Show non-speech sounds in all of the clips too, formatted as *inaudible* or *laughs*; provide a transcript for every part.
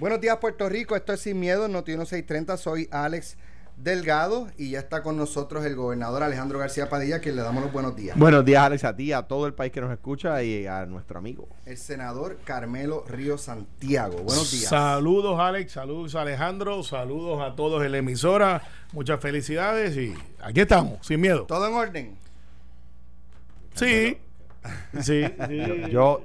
Buenos días, Puerto Rico. Esto es Sin Miedo, Noti 1630. Soy Alex Delgado y ya está con nosotros el gobernador Alejandro García Padilla, que le damos los buenos días. Buenos días, Alex, a ti, a todo el país que nos escucha y a nuestro amigo. El senador Carmelo Río Santiago. Buenos días. Saludos, Alex. Saludos, Alejandro. Saludos a todos en la emisora. Muchas felicidades y aquí estamos, sin miedo. ¿Todo en orden? Sí. Sí, sí. Yo, yo,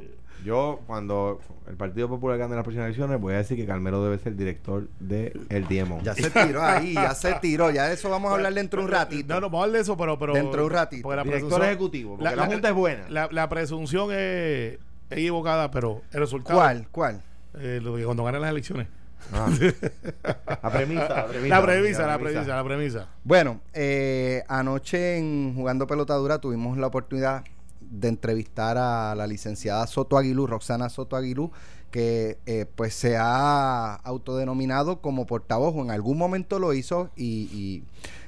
cuando el Partido Popular gane las próximas elecciones, voy a decir que Carmelo debe ser el director de El Diemo. Ya se tiró ahí, ya se tiró. Ya de eso vamos a hablar dentro de un ratito. No, no, vamos a hablar de eso, pero. pero dentro de un ratito. La director ejecutivo. Porque la, Junta es buena. La, presunción es, equivocada, pero el resultado. ¿Cuál? ¿Cuál? Eh, lo cuando ganen las elecciones. Ah. *laughs* la, premisa, la, premisa, la premisa, la premisa, la premisa. Bueno, eh, anoche en Jugando Pelotadura tuvimos la oportunidad de entrevistar a la licenciada Soto Aguilú, Roxana Soto Aguilú, que eh, pues se ha autodenominado como portavoz, o en algún momento lo hizo, y,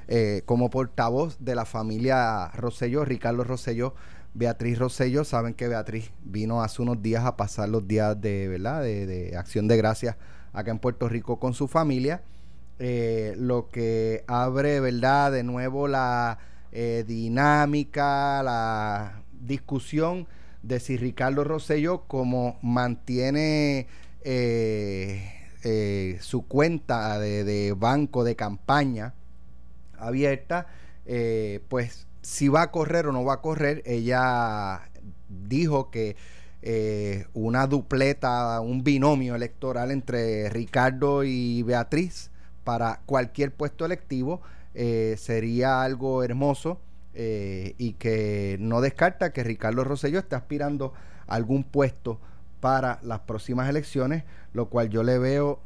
eh, como portavoz de la familia Rosselló, Ricardo Rosselló, Beatriz Rosselló. Saben que Beatriz vino hace unos días a pasar los días de, ¿verdad? de, acción de gracias acá en Puerto Rico con su familia. Eh, lo que abre, ¿verdad? De nuevo la dinámica, la discusión de si Ricardo Rosello, como mantiene eh, eh, su cuenta de, banco de campaña abierta, eh, pues si va a correr o no va a correr, ella dijo que una dupleta, un binomio electoral entre Ricardo y Beatriz para cualquier puesto electivo sería algo hermoso eh, y que no descarta que Ricardo Rosselló esté aspirando a algún puesto para las próximas elecciones, lo cual yo le veo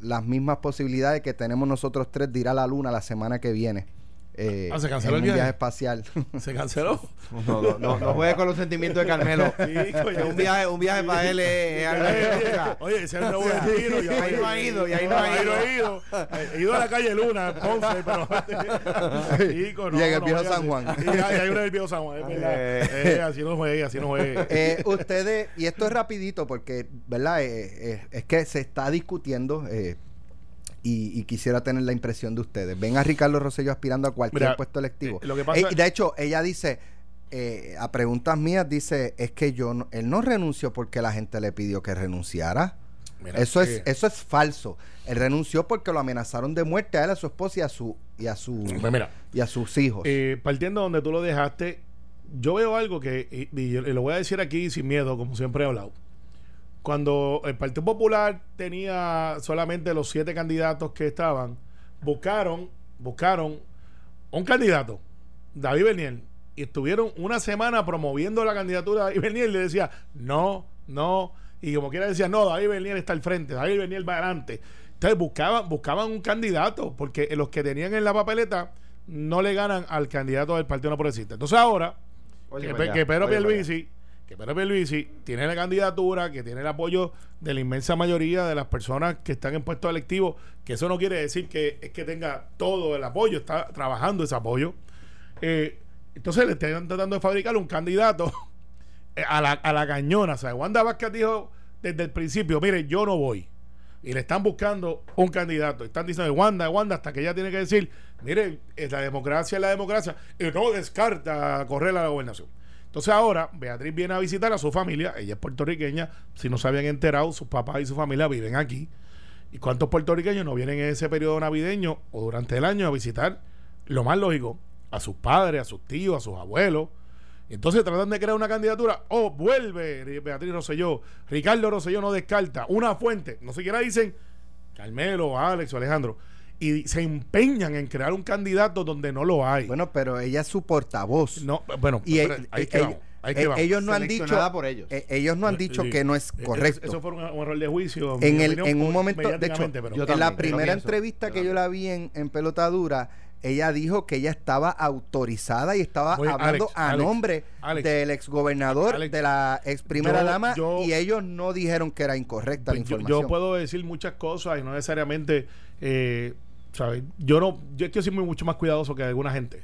las mismas posibilidades que tenemos nosotros tres de ir a la luna la semana que viene. Eh, ah, se canceló el viaje? espacial. *laughs* ¿Se canceló? No, no, no, no juegue con los sentimientos de Carmelo. *laughs* un viaje, un viaje para él es, algo. *laughs* Oye, ese es el nuevo destino. Y ahí no ha ido, y ahí no ha ido. He ido a la calle Luna, Ponce, pero. y en el viejo San Juan. Y hay uno en el viejo San Juan, es verdad. Eh, así no juegue, así no juegue. Eh, ustedes, y esto es rapidito porque, ¿verdad? Eh, es que se está discutiendo. Eh, y, quisiera tener la impresión de ustedes. Ven a Ricardo Rosselló aspirando a cualquier puesto electivo. Eh, de hecho, ella dice, eh, a preguntas mías, dice, es que yo él no renunció porque la gente le pidió que renunciara. eso es eso es falso. Él renunció porque lo amenazaron de muerte a él, a su esposa y a su y a su pues y a sus hijos. Eh, partiendo donde tú lo dejaste, yo veo algo que y, lo voy a decir aquí sin miedo, como siempre he hablado cuando el Partido Popular tenía solamente los siete candidatos que estaban, buscaron, buscaron un candidato, David Bernier, y estuvieron una semana promoviendo la candidatura de David Bernier y le decía, no, no, y como quiera decía, no, David Bernier está al frente, David Bernier va adelante. Entonces buscaban, buscaban un candidato, porque los que tenían en la papeleta no le ganan al candidato del Partido No Progresista. Entonces ahora, que, que Pedro Pierluisi que Pedro Pierluisi tiene la candidatura, que tiene el apoyo de la inmensa mayoría de las personas que están en puestos electivos, que eso no quiere decir que es que tenga todo el apoyo, está trabajando ese apoyo. Eh, entonces le están tratando de fabricar un candidato *laughs* a la, a la cañona. O sea, Wanda Vázquez dijo desde el principio, mire, yo no voy. Y le están buscando un candidato. Están diciendo, Wanda, Wanda, hasta que ella tiene que decir, mire, la democracia es la democracia. Y no descarta correr a la gobernación. Entonces ahora Beatriz viene a visitar a su familia, ella es puertorriqueña, si no se habían enterado, sus papás y su familia viven aquí. ¿Y cuántos puertorriqueños no vienen en ese periodo navideño o durante el año a visitar, lo más lógico, a sus padres, a sus tíos, a sus abuelos? Entonces tratan de crear una candidatura. Oh, vuelve Beatriz Rosselló. Ricardo Rosselló no descarta. Una fuente. No siquiera dicen Carmelo, Alex o Alejandro y se empeñan en crear un candidato donde no lo hay. Bueno, pero ella es su portavoz. No, bueno, y ellos no han dicho por ellos. Eh, ellos no han dicho que no es correcto. Eso, fue un, error de juicio. En, el, en un momento, de hecho, en la primera entrevista que yo la vi en, en Pelotadura, ella dijo que ella estaba autorizada y estaba hablando a nombre del exgobernador, de la ex primera dama, y ellos no dijeron que era incorrecta la información. Yo, puedo decir muchas cosas y no necesariamente eh, yo no, yo es que soy mucho más cuidadoso que alguna gente.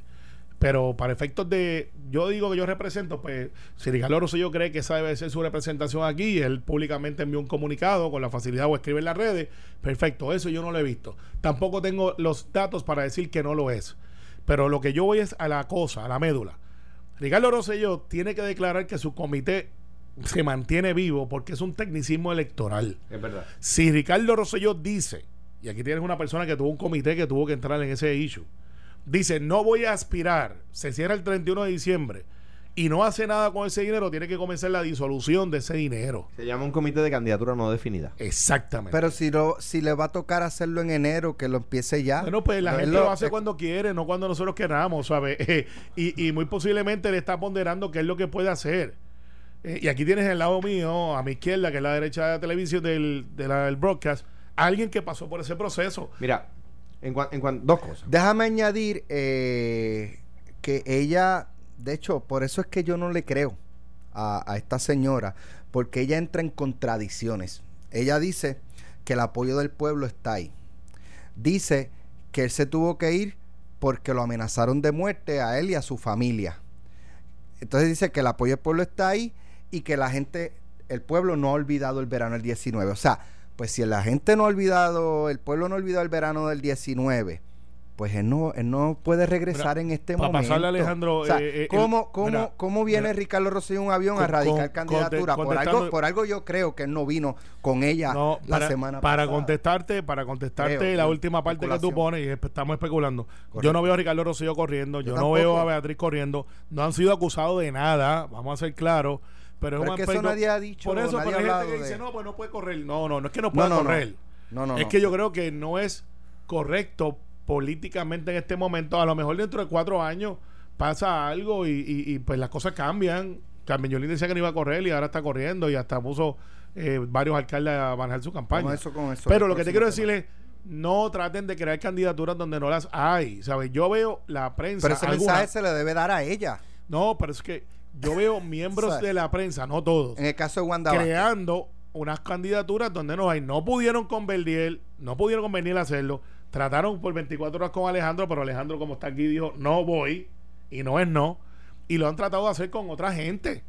Pero para efectos de, yo digo que yo represento, pues si Ricardo Rosselló cree que esa debe ser su representación aquí, él públicamente envió un comunicado con la facilidad o escribe en las redes, perfecto, eso yo no lo he visto. Tampoco tengo los datos para decir que no lo es. Pero lo que yo voy es a la cosa, a la médula. Ricardo Rosselló tiene que declarar que su comité se mantiene vivo porque es un tecnicismo electoral. Es verdad. Si Ricardo Rosselló dice, y aquí tienes una persona que tuvo un comité que tuvo que entrar en ese issue, dice, no voy a aspirar, se cierra el 31 de diciembre y no hace nada con ese dinero, tiene que comenzar la disolución de ese dinero. Se llama un comité de candidatura no definida. Exactamente. Pero si lo, si le va a tocar hacerlo en enero, que lo empiece ya. Bueno, pues la gente lo hace cuando quiere, no cuando nosotros queramos, ¿sabes? *laughs* y, y muy posiblemente le está ponderando qué es lo que puede hacer. Eh, y aquí tienes el lado mío, a mi izquierda, que es la derecha de la televisión del, de la- del broadcast, alguien que pasó por ese proceso. Mira, en cuanto en cuan- dos cosas. Déjame añadir eh, que ella, de hecho, por eso es que yo no le creo a, a esta señora, porque ella entra en contradicciones. Ella dice que el apoyo del pueblo está ahí. Dice que él se tuvo que ir porque lo amenazaron de muerte a él y a su familia. Entonces dice que el apoyo del pueblo está ahí y que la gente, el pueblo no ha olvidado el verano del 19. O sea, pues si la gente no ha olvidado, el pueblo no ha olvidado el verano del 19, pues él no, él no puede regresar Mira, en este momento. pasarle, Alejandro, O sea, eh, eh, ¿cómo, cómo- mira, cómo viene mira. Ricardo Rosselló en un avión a radicar con- candidatura? por, algo, por algo yo creo que él no vino con ella No, la para, semana para pasada. contestarte, para contestarte Creo, la última parte que tú pones, y estamos especulando. Yo no veo a Ricardo Rosselló corriendo, yo, Yo no veo a Beatriz corriendo, no han sido acusados de nada, vamos a ser claros. Pero, Pero es que eso nadie ha dicho, Por eso, pero ha hay gente que de- dice, no, pues no puede correr. No, no, no es que no pueda no, no. correr. No, no, es que yo creo que no es correcto políticamente en este momento. A lo mejor dentro de cuatro años pasa algo y, y- y, pues las cosas cambian. Carmen Yolín decía que no iba a correr y ahora está corriendo y hasta puso eh, varios alcaldes a manejar su campaña. Con eso, con eso, Pero lo que te quiero tema. decir es, no traten de crear candidaturas donde no las hay. ¿sabes? Yo veo la prensa. Pero ese alguna- mensaje se le debe dar a ella. No, pero es que yo veo miembros ¿Sabes? de la prensa, no todos En el caso de Wanda Vázquez. creando unas candidaturas donde no hay. No pudieron convenir, no pudieron convenir a hacerlo. Trataron por 24 horas con Alejandro, pero Alejandro, como está aquí, dijo, no voy. Y no es no. Y lo han tratado de hacer con otra gente.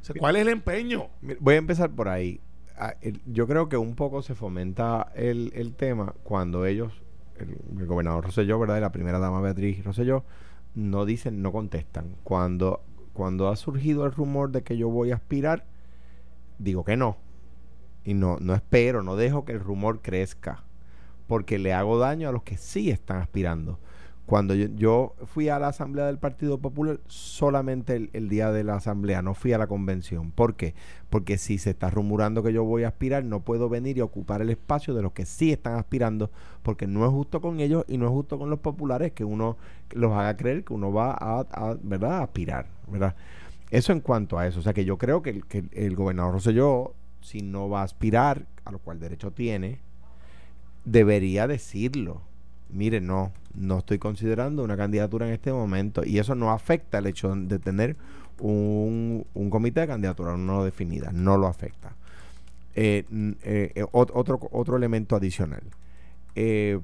O sea, ¿Cuál es el empeño? Voy a empezar por ahí. Ah, Yo creo que un poco se fomenta el, el tema cuando ellos, el, el gobernador Rosselló, ¿verdad? Y la primera dama Beatriz Rosselló, no dicen, no contestan. Cuando, cuando ha surgido el rumor de que yo voy a aspirar, digo que no. Y no, no espero, no dejo que el rumor crezca. Porque le hago daño a los que sí están aspirando. Cuando yo, fui a la asamblea del Partido Popular, solamente el, el día de la asamblea, no fui a la convención. ¿Por qué? Porque si se está rumorando que yo voy a aspirar, no puedo venir y ocupar el espacio de los que sí están aspirando, porque no es justo con ellos y no es justo con los populares que uno los haga creer que uno va a, a, ¿verdad? a aspirar. ¿verdad? Eso en cuanto a eso. O sea que yo creo que el, que el gobernador Rosselló, si no va a aspirar, a lo cual derecho tiene, debería decirlo. Mire, no, no estoy considerando una candidatura en este momento y eso no afecta el hecho de tener un, un comité de candidatura no definida, no lo afecta. Eh, eh, eh, ot- otro, otro elemento adicional. Eh,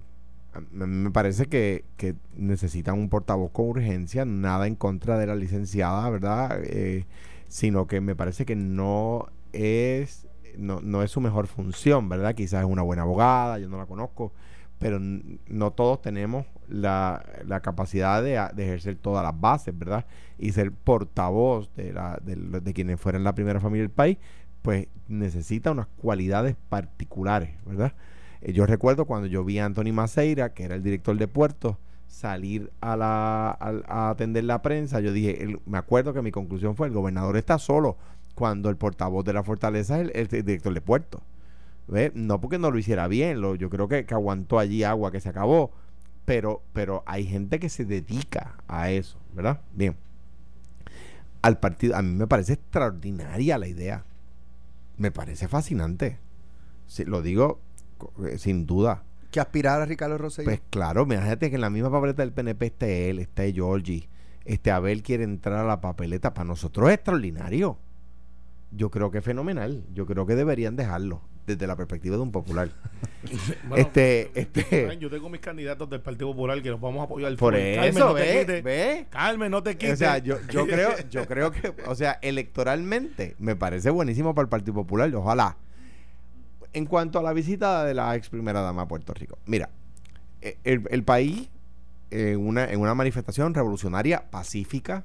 me parece que, que necesitan un portavoz con urgencia, nada en contra de la licenciada, ¿verdad? Eh, sino que me parece que no es no, no es su mejor función, ¿verdad? Quizás es una buena abogada, yo no la conozco, pero no todos tenemos la, la capacidad de, ejercer todas las bases, ¿verdad? Y ser portavoz de, la, de, quienes fueran la primera familia del país, pues necesita unas cualidades particulares, ¿verdad? Eh, yo recuerdo cuando yo vi a Anthony Maceira, que era el director de puertos, salir a, la, a, a atender la prensa, yo dije, me acuerdo que mi conclusión fue, el gobernador está solo cuando el portavoz de la fortaleza es el, el director de puertos. ¿Ve? No porque no lo hiciera bien, lo, yo creo que, que aguantó allí agua que se acabó, pero, pero hay gente que se dedica a eso, ¿verdad? Bien. Al partido, a mí me parece extraordinaria la idea. Me parece fascinante. Sí, lo digo eh, sin duda. Que aspirar a Ricardo Rosselló. Pues claro, imagínate que en la misma papeleta del PNP esté él, esté Georgie, este Abel quiere entrar a la papeleta. Para nosotros es extraordinario. Yo creo que es fenomenal. Yo creo que deberían dejarlo. Desde la perspectiva de un popular. *laughs* Bueno, *laughs* este, este, Yo tengo mis candidatos del Partido Popular que los vamos a apoyar. por Carmen, eso, no te ve, quites. ve. Carmen, no te quites. O sea, yo, yo *laughs* creo, yo creo que, o sea, electoralmente me parece buenísimo para el Partido Popular, ojalá. En cuanto a la visita de la ex primera dama a Puerto Rico, mira, eh, el, el país en una, en una manifestación revolucionaria pacífica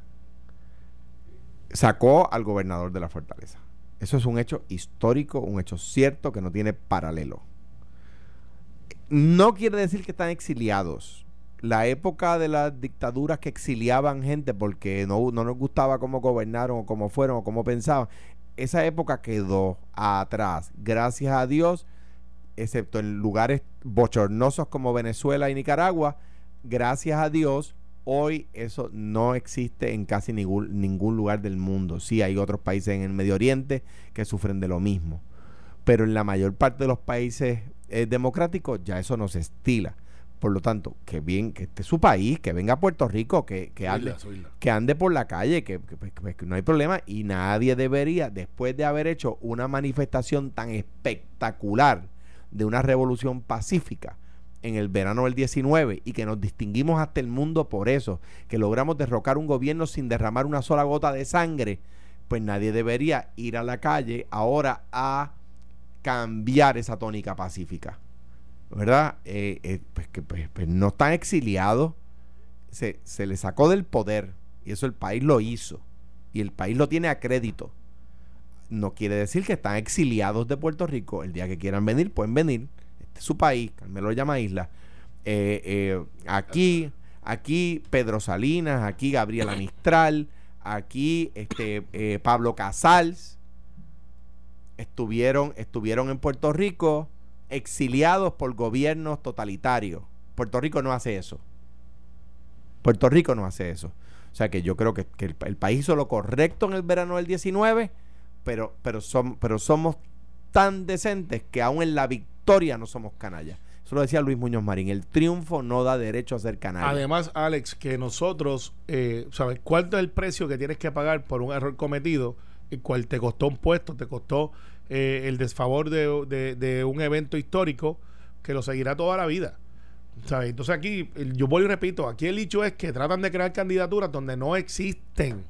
sacó al gobernador de la fortaleza. Eso es un hecho histórico, un hecho cierto que no tiene paralelo. No quiere decir que están exiliados. La época de las dictaduras que exiliaban gente porque no, no nos gustaba cómo gobernaron o cómo fueron o cómo pensaban, esa época quedó atrás. Gracias a Dios, excepto en lugares bochornosos como Venezuela y Nicaragua, gracias a Dios, hoy eso no existe en casi ningún, ningún lugar del mundo. Sí, hay otros países en el Medio Oriente que sufren de lo mismo. Pero en la mayor parte de los países eh, democráticos ya eso no se estila. Por lo tanto, que bien, que este es su país, que venga a Puerto Rico, que, que ande, que ande por la calle, que, que, pues, pues, que no hay problema y nadie debería, después de haber hecho una manifestación tan espectacular de una revolución pacífica en el verano del 19 y que nos distinguimos hasta el mundo por eso, que logramos derrocar un gobierno sin derramar una sola gota de sangre, pues nadie debería ir a la calle ahora a cambiar esa tónica pacífica. ¿Verdad? Eh, eh, pues que pues, pues no están exiliados, se, se le sacó del poder y eso el país lo hizo y el país lo tiene a crédito. No quiere decir que están exiliados de Puerto Rico. El día que quieran venir, pueden venir. Este es su país, Carmelo lo llama isla. Eh, eh, aquí, aquí Pedro Salinas, aquí Gabriela Mistral, aquí este eh, Pablo Casals estuvieron, estuvieron en Puerto Rico exiliados por gobiernos totalitarios. Puerto Rico no hace eso. Puerto Rico no hace eso. O sea que yo creo que, que el, país hizo lo correcto en el verano del 19, pero, pero, som- pero somos tan decentes que aún en la victoria no somos canallas. Eso lo decía Luis Muñoz Marín. El triunfo no da derecho a ser canalla. Además, Alex, que nosotros, eh, ¿sabes cuánto es el precio que tienes que pagar por un error cometido, el cual te costó un puesto, te costó eh, el desfavor de, de- de un evento histórico que lo seguirá toda la vida? ¿Sabes? Entonces aquí, yo voy y repito, aquí el hecho es que tratan de crear candidaturas donde no existen.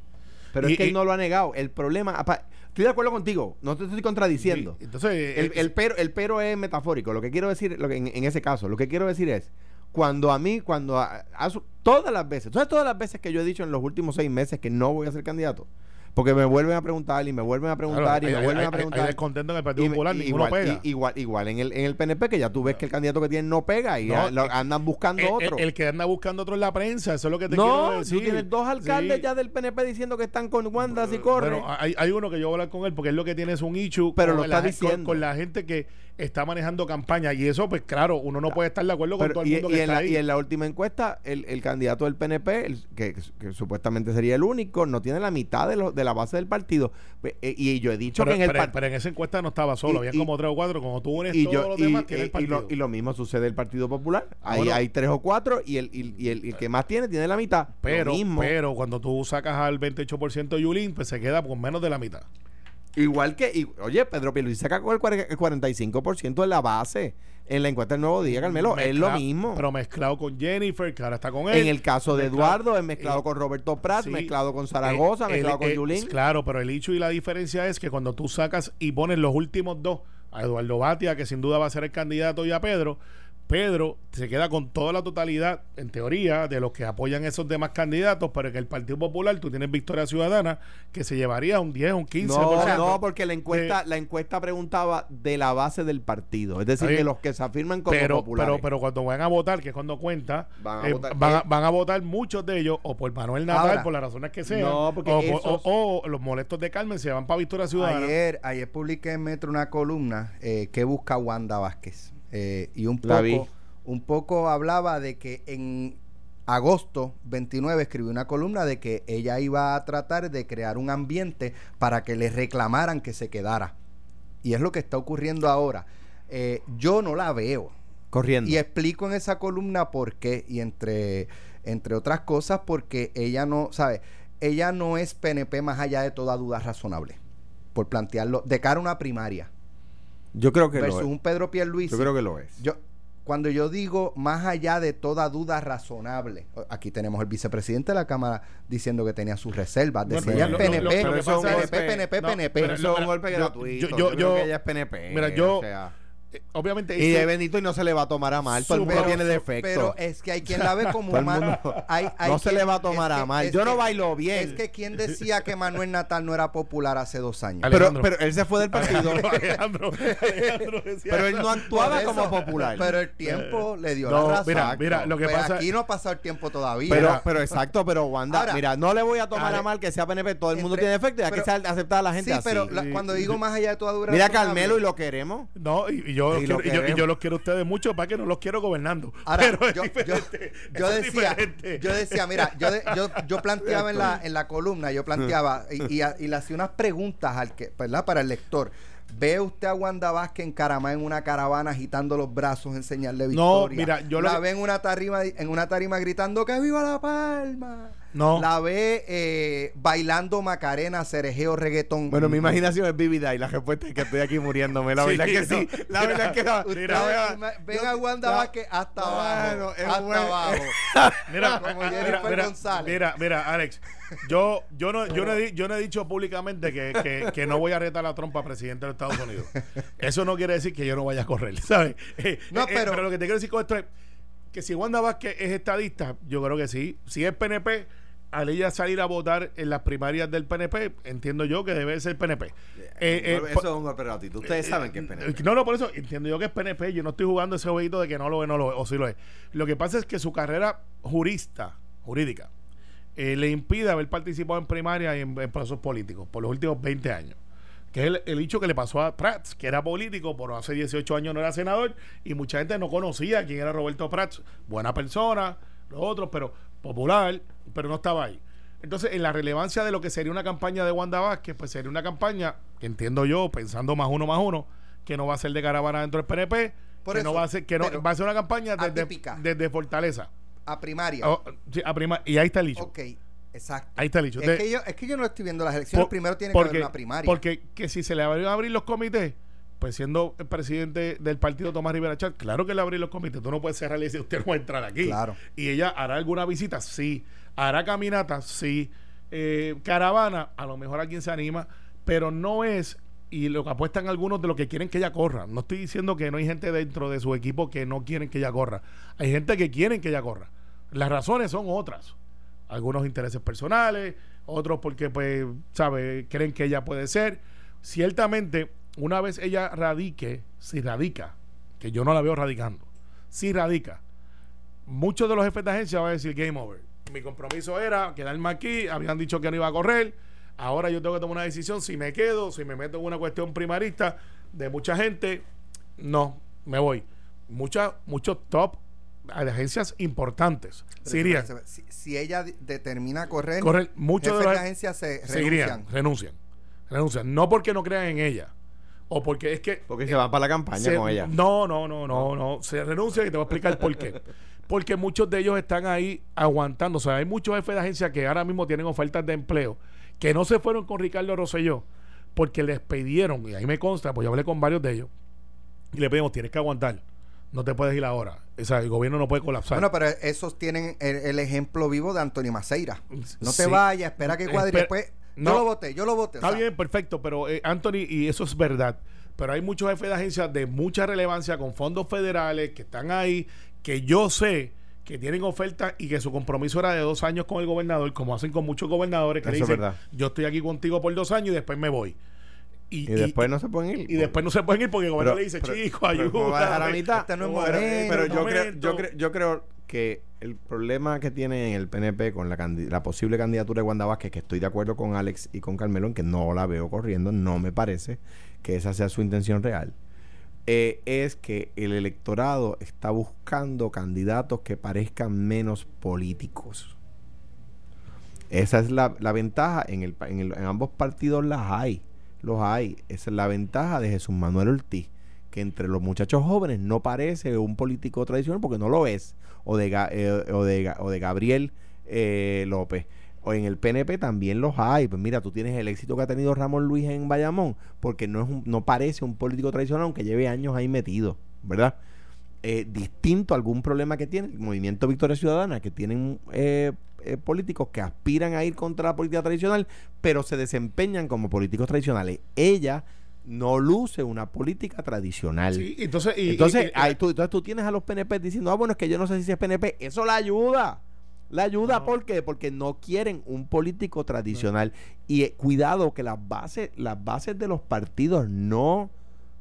pero y- es que él no lo ha negado. El problema, apa- estoy de acuerdo contigo, no te estoy contradiciendo. Entonces, El, el pero, el pero es metafórico. Lo que quiero decir, lo que, en, en ese caso, lo que quiero decir es, cuando a mí, cuando a- a su- todas las veces, ¿sabes todas las veces que yo he dicho en los últimos seis meses que no voy a ser candidato? Porque me vuelven a preguntar y me vuelven a preguntar claro, y me hay- vuelven hay- a hay- preguntar. hay descontento en el Partido Y Popular, y- ninguno igual, pega. y- igual, igual en el, en el PNP, que ya tú ves que el candidato que tienen no pega y No, lo- eh, andan buscando el, el- otro. el que anda buscando otro en la prensa, eso es lo que te quiero no, decir. tú tienes dos alcaldes Sí. ya del PNP diciendo que están con Wanda si corre. Bueno, hay, hay uno que yo voy a hablar con él porque es lo que tiene es un issue Pero con, lo la, está con- diciendo. con la gente que está manejando campaña y eso pues claro, uno no puede estar de acuerdo con Pero- todo el mundo y que está la, ahí. y en la última encuesta, el, el candidato del PNP, el- que, que supuestamente sería el único, no tiene la mitad de, lo- de la base del partido. Pe- eh, Y yo he dicho pero, que en el pero- pero en esa encuesta no estaba solo, había como tres o cuatro, como tú unes Y, todos yo, los y, demás, tiene el y- y partido. lo, y lo mismo sucede el Partido Popular. Ah, Ahí bueno. hay tres o cuatro y el, y, el, el que más tiene, tiene la mitad. pero, pero cuando tú sacas al 28% de Yulín, pues se queda con menos de la mitad. Igual que, y- oye, Pedro Pierluisi saca con el, el 45% de la base en la encuesta del Nuevo Día, Carmelo. es lo mismo. Pero mezclado con Jennifer, que ahora está con él. en el caso de mezclado- Eduardo, es mezclado eh, con Roberto Prat, sí. mezclado con Zaragoza, Eh, mezclado con eh, Yulín. Claro, pero el hecho y la diferencia es que cuando tú sacas y pones los últimos dos, a Eduardo Batia, que sin duda va a ser el candidato, y a Pedro, Pedro se queda con toda la totalidad, en teoría, de los que apoyan esos demás candidatos, pero en el Partido Popular tú tienes Victoria Ciudadana, que se llevaría un 10, un 15%. No, no, porque la encuesta, de- la encuesta preguntaba de la base del partido, es decir, de los que se afirman como pero, populares. pero, pero cuando van a votar, que es cuando cuenta, Van a eh, votar- van, a, eh. van a votar muchos de ellos o por Manuel Natal, Ahora, por las razones que sean, no, porque o los molestos de Carmen se van para Victoria Ciudadana. Ayer, ayer publiqué en Metro una columna eh, que busca Wanda Vázquez. Eh, y un poco, un poco hablaba de que en agosto 29 escribió una columna de que ella iba a tratar de crear un ambiente para que le reclamaran que se quedara. Y es lo que está ocurriendo ahora. Eh, yo no la veo. corriendo. Y explico en esa columna por qué. Y entre, entre otras cosas, porque ella no, ¿sabes? Ella no es PNP más allá de toda duda razonable. Por plantearlo, de cara a una primaria. Yo creo que lo versus es. un Pedro Pierluisi. Yo creo que lo es. Yo, cuando yo digo más allá de toda duda razonable, aquí tenemos el vicepresidente de la Cámara diciendo que tenía sus reservas, Bueno, decía lo- lo- PNP, lo- lo PNP, PNP, PNP, no, PNP. pero Eso es un mira, golpe yo- gratuito. yo- Yo, yo- creo que ella es PNP. mira, yo- o sea, obviamente y de Benito y no se le va a tomar a mal. Todo el mundo pero- tiene defectos. Pero es que hay quien la ve como *laughs* Todo el mal. mundo- hay- hay no se le va a tomar a que- mal. es Yo no que- bailo bien. Es que quien *laughs* decía que Manuel Natal no era popular hace dos años. Pero, pero él se fue del partido. Alejandro, Alejandro decía pero él no actuaba como popular. Pero el tiempo le dio No, la razón. mira, mira, lo que Pues pasa- aquí no ha pasado el tiempo todavía. Pero, pero exacto, pero Wanda, Ahora, mira, no le voy a tomar a mal que sea PNP, todo el mundo Entre- tiene defectos y hay que aceptar a la gente sí, así. pero la- cuando digo más allá de toda dura Mira Carmelo y lo queremos. No, y, y yo, Y los lo quiero, y yo, los quiero a ustedes mucho para que no los quiero gobernando. *laughs* Ahora, pero yo, yo, yo decía, yo decía, mira, yo, de- yo, yo planteaba en la, en la columna, yo planteaba y, y, a- y le hacía unas preguntas al que, ¿verdad? Para el lector. ¿Ve usted a Wanda Vázquez encaramada en una caravana agitando los brazos en señal de No, victoria? mira, yo lo la que- ve en una tarima, en una tarima gritando que viva la palma. No. La ve eh, bailando Macarena, cerejeo, reggaetón. Bueno, mi imaginación es vívida y la respuesta es que estoy aquí muriéndome. La Sí, verdad es que sí. no. La verdad es que La verdad- ima- ven a Wanda la- Vázquez hasta abajo. Bueno, hasta bueno. abajo. *laughs* Mira, Como mira, Jennifer mira, González. mira, mira, Alex, yo, yo no, yo no, he, yo no he dicho públicamente que, que, que no voy a retar a Trump a presidente de Estados Unidos. Eso no quiere decir que yo no vaya a correr, *laughs* ¿sabes? Eh, No, eh, pero- lo que te quiero decir con esto es que si Wanda Vázquez es estadista, yo creo que sí. Si es PNP, al ella salir a votar en las primarias del PNP, entiendo yo que debe ser PNP. Eh, eh, Eso es un golpe gratuito. Ustedes eh, saben que es eh, PNP. No, no, por eso entiendo yo que es PNP. Yo no estoy jugando ese jueguito de que no lo es, no lo es, o sí lo es. Lo que pasa es que su carrera jurista, jurídica, eh, le impide haber participado en primaria y en, en procesos políticos por los últimos 20 años. Que es el, el hecho que le pasó a Prats, que era político, pero hace 18 años no era senador y mucha gente no conocía quién era Roberto Prats. Buena persona, los otros, pero popular, pero no estaba ahí. Entonces, en la relevancia de lo que sería una campaña de Wanda Vázquez, pues sería una campaña, que entiendo yo, pensando más uno más uno, que no va a ser de caravana dentro del PNP, Por que eso, no va a ser, que no, va a ser una campaña desde, Fortaleza. A primaria. Oh, sí, a prima- y ahí está el hecho. ok, exacto. Ahí está el hecho. Es De- que, yo, es que yo no estoy viendo las elecciones. por- Primero tiene que haber una primaria. Porque que si se le van a abrir los comités, pues siendo el presidente del partido Tomás Rivera Chat, claro que le abrir los comités. Tú no puedes cerrar y decir, usted no va a entrar aquí. Claro. Y ella hará alguna visita, sí. Hará caminata, sí. Eh, caravana, a lo mejor alguien se anima, pero no es, y lo que apuestan algunos de lo que quieren que ella corra. No estoy diciendo que no hay gente dentro de su equipo que no quieren que ella corra. Hay gente que quieren que ella corra. Las razones son otras. Algunos intereses personales, otros porque, pues, ¿sabe? Creen que ella puede ser. Ciertamente, una vez ella radique, si radica, que yo no la veo radicando, si radica, muchos de los jefes de agencia van a decir game over. Mi compromiso era quedarme aquí, habían dicho que no iba a correr, ahora yo tengo que tomar una decisión si me quedo, si me meto en una cuestión primarista de mucha gente, no, me voy. Muchas, muchos top de agencias importantes irían. Si, si ella de- determina correr, Correr, muchos de jefes los de agencia se renuncian. renuncian. Renuncian. No porque no crean en ella. O porque es que. Porque se van para la campaña se- con ella. No, no, no, no, no. Se renuncia y te voy a explicar por qué. Porque muchos de ellos están ahí aguantando. O sea, hay muchos jefes de agencia que ahora mismo tienen ofertas de empleo que no se fueron con Ricardo Rosselló porque les pidieron, y ahí me consta, pues yo hablé con varios de ellos, y le pedimos, tienes que aguantar. No te puedes ir ahora. O sea, el gobierno no puede colapsar. Bueno, pero esos tienen el, el ejemplo vivo de Anthony Maceira. No te vayas, espera que cuadre. y después, no. yo lo voté, yo lo voté. o Está sea, bien, perfecto, pero eh, Anthony, y eso es verdad, pero hay muchos jefes de agencia de mucha relevancia con fondos federales que están ahí, que yo sé que tienen ofertas y que su compromiso era de dos años con el gobernador, como hacen con muchos gobernadores que le Eso dicen, verdad. yo estoy aquí contigo por dos años y después me voy. Y después no se pueden ir. y después no se pueden ir porque el gobernador Pero- le dice, pero- chico, pero ¿cómo va a dejar a ayúdame". mitad? Este no es Pero- momento. pero yo creo, yo, creo, yo creo que el problema que tiene en el PNP con la, posible candidatura de Wanda Vázquez, que estoy de acuerdo con Alex y con Carmelo en que no la veo corriendo, no me parece que esa sea su intención real, eh, es que el electorado está buscando candidatos que parezcan menos políticos. Esa es la, ventaja. En, el, en, el- en ambos partidos las hay. Los hay. Esa es la ventaja de Jesús Manuel Ortiz. Que entre los muchachos jóvenes no parece un político tradicional porque no lo es. O de, eh, o de, o de Gabriel eh, López. o en el PNP también los hay. Pues mira, tú tienes el éxito que ha tenido Ramón Luis en Bayamón, porque no, es un- no parece un político tradicional, aunque lleve años ahí metido, ¿verdad? Eh, distinto a algún problema que tiene el movimiento Victoria Ciudadana, que tienen eh, eh, políticos que aspiran a ir contra la política tradicional, pero se desempeñan como políticos tradicionales. Ella no luce una política tradicional. Sí, entonces, y- entonces, y- y- ahí tú, entonces tú tienes a los PNP diciendo, ah, bueno, es que yo no sé si es PNP. Eso la ayuda. La ayuda, No. ¿por qué? Porque no quieren un político tradicional. Y eh, cuidado que las bases, las bases de los partidos no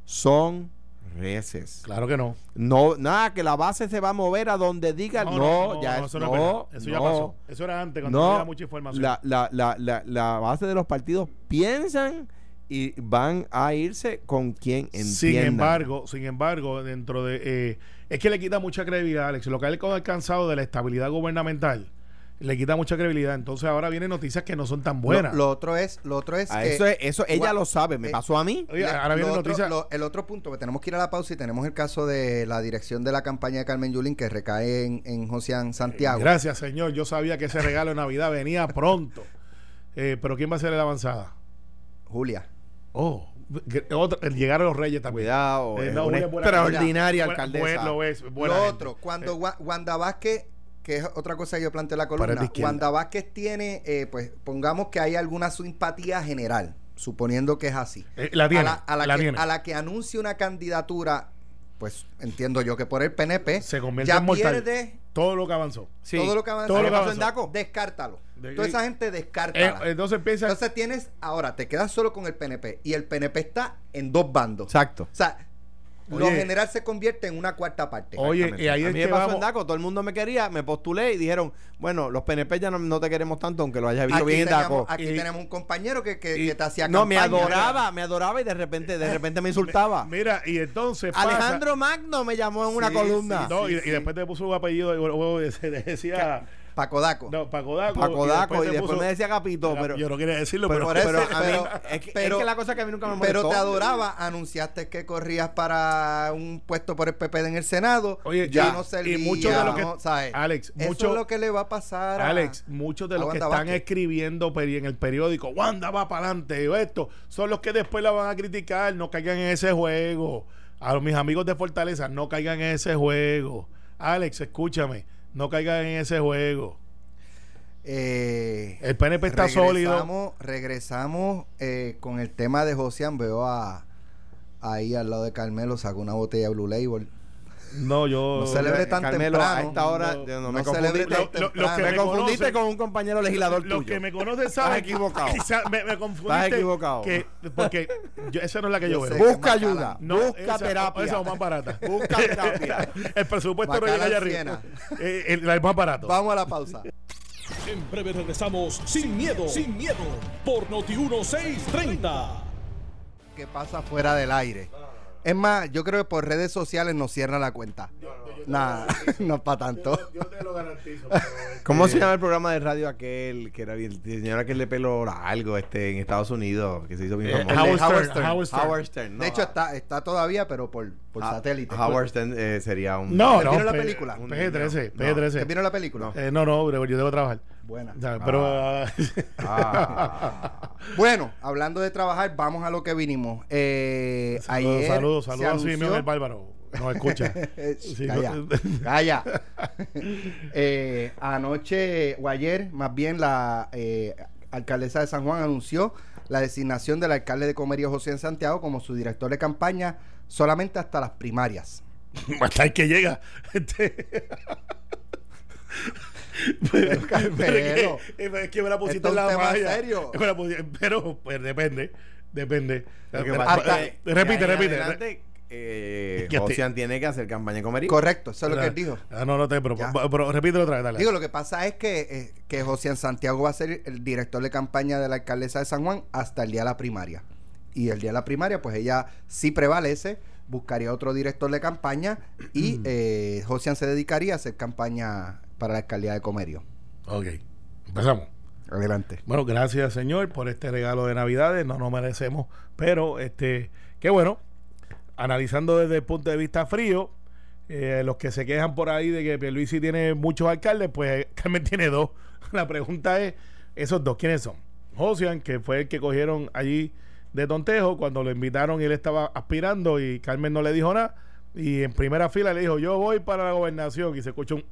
son reces. claro que no. No, nada, que la base se va a mover a donde diga. No, ya no, no, es verdad. Eso ya pasó. Eso era antes, cuando No, había mucha información. La, la, la, la, la base de los partidos piensan y van a irse con quien entiendan. Sin embargo, sin embargo, dentro de eh, es que le quita mucha credibilidad, Alex. Lo que él ha alcanzado de la estabilidad gubernamental le quita mucha credibilidad. Entonces ahora vienen noticias que no son tan buenas. Lo, lo otro es, lo otro es que eso, es- eso ella lo sabe, me eh, pasó a mí. Oye, La- ahora viene lo otro- noticias. lo- el otro punto, que tenemos que ir a la pausa y tenemos el caso de la dirección de la campaña de Carmen Yulín que recae en, en Josian Santiago. Gracias, señor. Yo sabía que ese regalo de Navidad venía pronto. Eh, pero ¿quién va a hacer la avanzada? Julia. Oh, otro- el llegar a los reyes también. Cuidado, Eh, es no, una extraordinaria buena- alcaldesa. buena- lo es, buena lo otro, cuando Eh, Wa- Wanda Vázquez, que es otra cosa que yo planteo en la columna, izquierda. Wanda Vázquez tiene, eh, pues pongamos que hay alguna simpatía general, suponiendo que es así. eh, la tiene. a, la, a la la que, tiene. a la que anuncie una candidatura, pues entiendo yo que por el PNP, Se convierte ya en mortal. pierde Todo lo que avanzó. Sí. todo lo que avanzó. Todo lo que avanzó. en Daco, descártalo. De- Toda esa gente descártala. Eh, entonces empieza. Entonces tienes, ahora te quedas solo con el PNP y el PNP está en dos bandos. Exacto. O sea, lo general se convierte en una cuarta parte. Oye, y ahí a es mí que me pasó vamos- en Daco, todo el mundo me quería, me postulé y dijeron, bueno, los PNP ya no, no te queremos tanto, aunque lo hayas visto aquí bien en Daco. aquí Y- tenemos un compañero que, que, y- que te hacía No, me adoraba, me adoraba y de repente, de repente *laughs* me insultaba. Mira, y entonces. pasa- Alejandro Magno me llamó en una Sí, columna. No, y, Sí, y sí. después te puso un apellido. y- y- y- se decía. Paco Daco. No, Paco Daco. Paco Daco y después puso- me decía Capito, pero, Yo no quería decirlo, pero, pero. a mí, pero- es, que, es que la cosa que a mí nunca me molestó. Pero te adoraba, anunciaste que corrías para un puesto por el PP en el Senado. Oye, ya y- no y servía. muchos de los que- no, ¿sabes? Alex, Eso mucho- es lo que le va a pasar a Alex, muchos de los que están Vázquez. escribiendo en el periódico, Wanda va para adelante, esto, son los que después la van a criticar, no caigan en ese juego. A los- mis amigos de Fortaleza, no caigan en ese juego. Alex, escúchame, no caigan en ese juego. Eh, El PNP está sólido. regresamos- eh, con el tema de Josian. Veo a ahí al lado de Carmelo, sacó una botella de Blue Label. No, yo. No celebre tan Carmelo, temprano. a esta hora No, yo no, no me tan Lo- lo- los que me me confundiste con un compañero legislador Los tuyo. que me conocen saben. Estás equivocado. Quizá me, me confundiste. Estás equivocado. Que, porque yo- esa no es la que yo, veo. Busca ayuda, No, busca esa- terapia. Esa es más barata. *laughs* Busca terapia. *laughs* El presupuesto no Macallan llega allá arriba. *laughs* Eh, el, el más barato. Vamos a la pausa. En breve regresamos sin miedo, sin miedo, por Noti 1630. ¿Qué pasa fuera del aire? Es más, yo creo que por redes sociales nos cierra la cuenta. Nada, *laughs* no es para tanto. Yo te lo garantizo. *laughs* ¿Cómo se llama el programa de radio aquel que era el señor aquel de pelo largo este en Estados Unidos que se hizo bien Eh, famoso? Howard Howard Stern. Howard Stern. Howard Stern. no, De hecho, está, está todavía, pero por, por ah, satélite. Howard Stern eh, sería un No, ¿Te no. vieron la P- película? PG-13. No. PG-13. ¿Te vieron la película? Eh, no, no, yo debo trabajar. Buena. Pero. ah, Ah. Bueno, hablando de trabajar, vamos a lo que vinimos. Eh, saludos, ayer saludos, saludos a Simeón el Bárbaro. Nos escucha. *laughs* Sí, calla, no- calla. *laughs* Eh, anoche o ayer, más bien, la eh, alcaldesa de San Juan anunció la designación del alcalde de Comerío José en Santiago como su director de campaña solamente hasta las primarias. Hasta el que llega. *laughs* Este- pero, es, que, es que me la pusiste en la malla. serio. *laughs* Me la pusiste- pero pues depende. Depende. Hasta- que repite, repite. adelante, eh, tiene que hacer campaña en Comerío. Correcto, eso es lo que él dijo. Ah, no, no te pero, pero repítelo otra vez, dale. Digo, lo que pasa es que, eh, que José Santiago va a ser el director de campaña de la alcaldesa de San Juan hasta el día de la primaria. Y el día de la primaria, pues ella sí prevalece, buscaría otro director de campaña y eh, José se dedicaría a hacer campaña para la alcaldía de Comerio. ok, empezamos. Adelante. Bueno, gracias señor por este regalo de Navidades, no nos merecemos, pero este, qué bueno, analizando desde el punto de vista frío, eh, los que se quejan por ahí de que Pierluisi tiene muchos alcaldes, pues *laughs* Carmen tiene dos. La pregunta es, Esos dos, ¿quiénes son? Josian, que fue el que cogieron allí de tontejo cuando lo invitaron y él estaba aspirando y Carmen no le dijo nada. Y en primera fila le dijo, yo voy para la gobernación. Y se escuchó un...